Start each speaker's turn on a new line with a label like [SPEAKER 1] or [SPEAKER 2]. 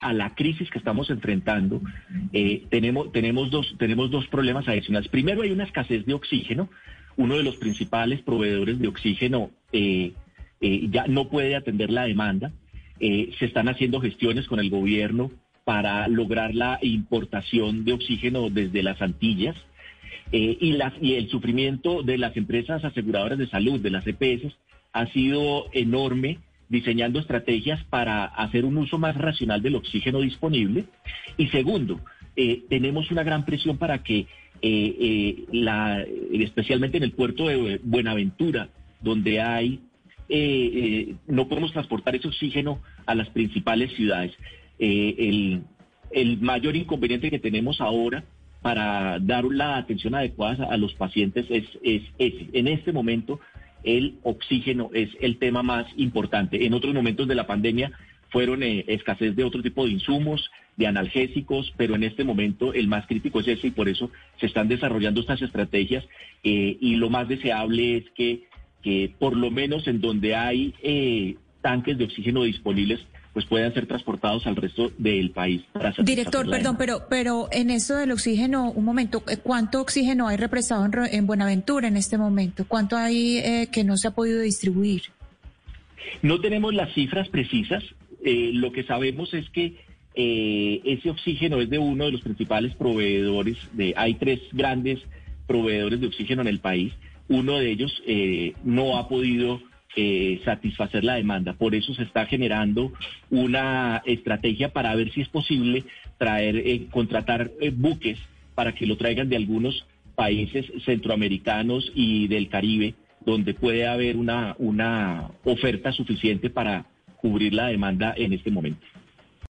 [SPEAKER 1] a la crisis que estamos enfrentando, eh, tenemos, tenemos, dos, tenemos dos problemas adicionales. Primero, hay una escasez de oxígeno. Uno de los principales proveedores de oxígeno eh, eh, ya no puede atender la demanda. se están haciendo gestiones con el gobierno para lograr la importación de oxígeno desde las Antillas. y, y el sufrimiento de las empresas aseguradoras de salud, de las EPS, ha sido enorme diseñando estrategias para hacer un uso más racional del oxígeno disponible. Y segundo, eh, tenemos una gran presión para que, eh, eh, la, especialmente en el puerto de Buenaventura, donde hay, no podemos transportar ese oxígeno a las principales ciudades. El, el, mayor inconveniente que tenemos ahora para dar la atención adecuada a los pacientes es, es ese. En este momento el oxígeno es el tema más importante. En otros momentos de la pandemia fueron eh, escasez de otro tipo de insumos, de analgésicos, pero en este momento el más crítico es ese y por eso se están desarrollando estas estrategias eh, y lo más deseable es que, que, por lo menos en donde hay eh, tanques de oxígeno disponibles pues puedan ser transportados al resto del país.
[SPEAKER 2] Director, perdón, pero pero en eso del oxígeno, un momento, eh, ¿cuánto oxígeno hay represado en, Buenaventura en este momento? ¿Cuánto hay eh, que no se ha podido distribuir?
[SPEAKER 1] No tenemos las cifras precisas. Eh, lo que sabemos es que ese oxígeno es de uno de los principales proveedores. De, hay tres grandes proveedores de oxígeno en el país. Uno de ellos no ha podido eh, satisfacer la demanda. Por eso se está generando una estrategia para ver si es posible traer, eh, contratar eh, buques para que lo traigan de algunos países centroamericanos y del Caribe, donde puede haber una, una oferta suficiente para cubrir la demanda en este momento.